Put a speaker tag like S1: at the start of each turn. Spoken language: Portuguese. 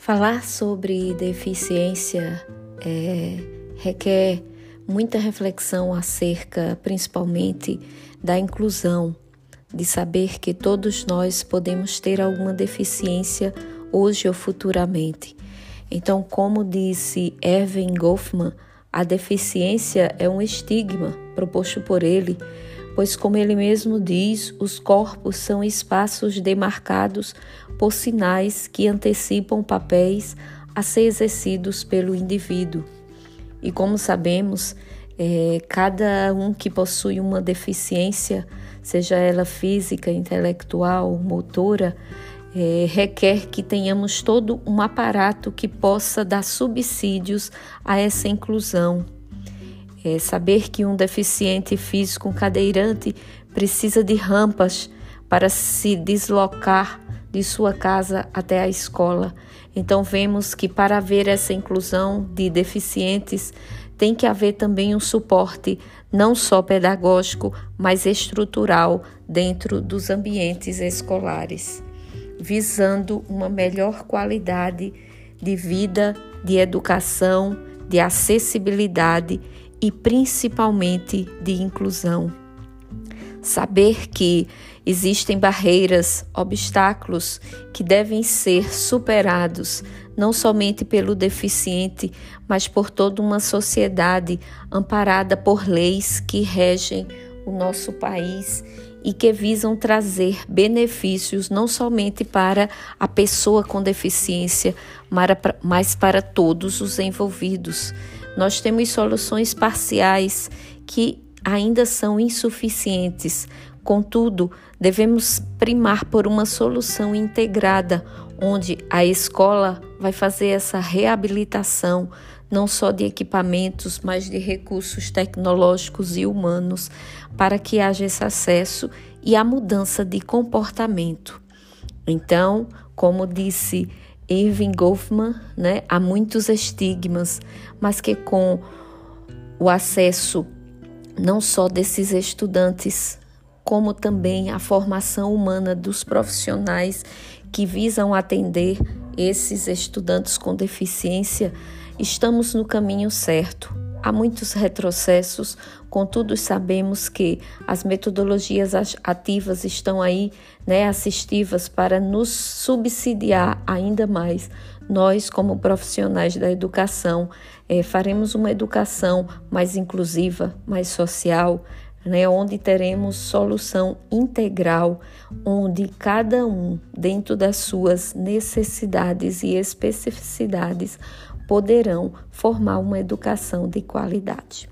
S1: Falar sobre deficiência é, requer muita reflexão acerca, principalmente, da inclusão, de saber que todos nós podemos ter alguma deficiência hoje ou futuramente. Então, como disse Erwin Goffman, a deficiência é um estigma proposto por ele, pois, como ele mesmo diz, os corpos são espaços demarcados por sinais que antecipam papéis a ser exercidos pelo indivíduo. E como sabemos, é, cada um que possui uma deficiência, seja ela física, intelectual, motora, é, requer que tenhamos todo um aparato que possa dar subsídios a essa inclusão. É, saber que um deficiente físico, um cadeirante, precisa de rampas para se deslocar de sua casa até a escola. Então, vemos que para haver essa inclusão de deficientes, tem que haver também um suporte não só pedagógico, mas estrutural dentro dos ambientes escolares, visando uma melhor qualidade de vida, de educação, de acessibilidade e principalmente de inclusão. Saber que existem barreiras, obstáculos que devem ser superados não somente pelo deficiente, mas por toda uma sociedade amparada por leis que regem o nosso país e que visam trazer benefícios não somente para a pessoa com deficiência, mas para todos os envolvidos. Nós temos soluções parciais que ainda são insuficientes. Contudo, devemos primar por uma solução integrada, onde a escola vai fazer essa reabilitação não só de equipamentos, mas de recursos tecnológicos e humanos, para que haja esse acesso e a mudança de comportamento. Então, como disse Irving Goffman, né, há muitos estigmas, mas que com o acesso não só desses estudantes, como também a formação humana dos profissionais que visam atender esses estudantes com deficiência, estamos no caminho certo. Há muitos retrocessos, contudo, sabemos que as metodologias ativas estão aí, né, assistivas, para nos subsidiar ainda mais. Nós, como profissionais da educação, é, faremos uma educação mais inclusiva, mais social, né, onde teremos solução integral, onde cada um, dentro das suas necessidades e especificidades, poderão formar uma educação de qualidade.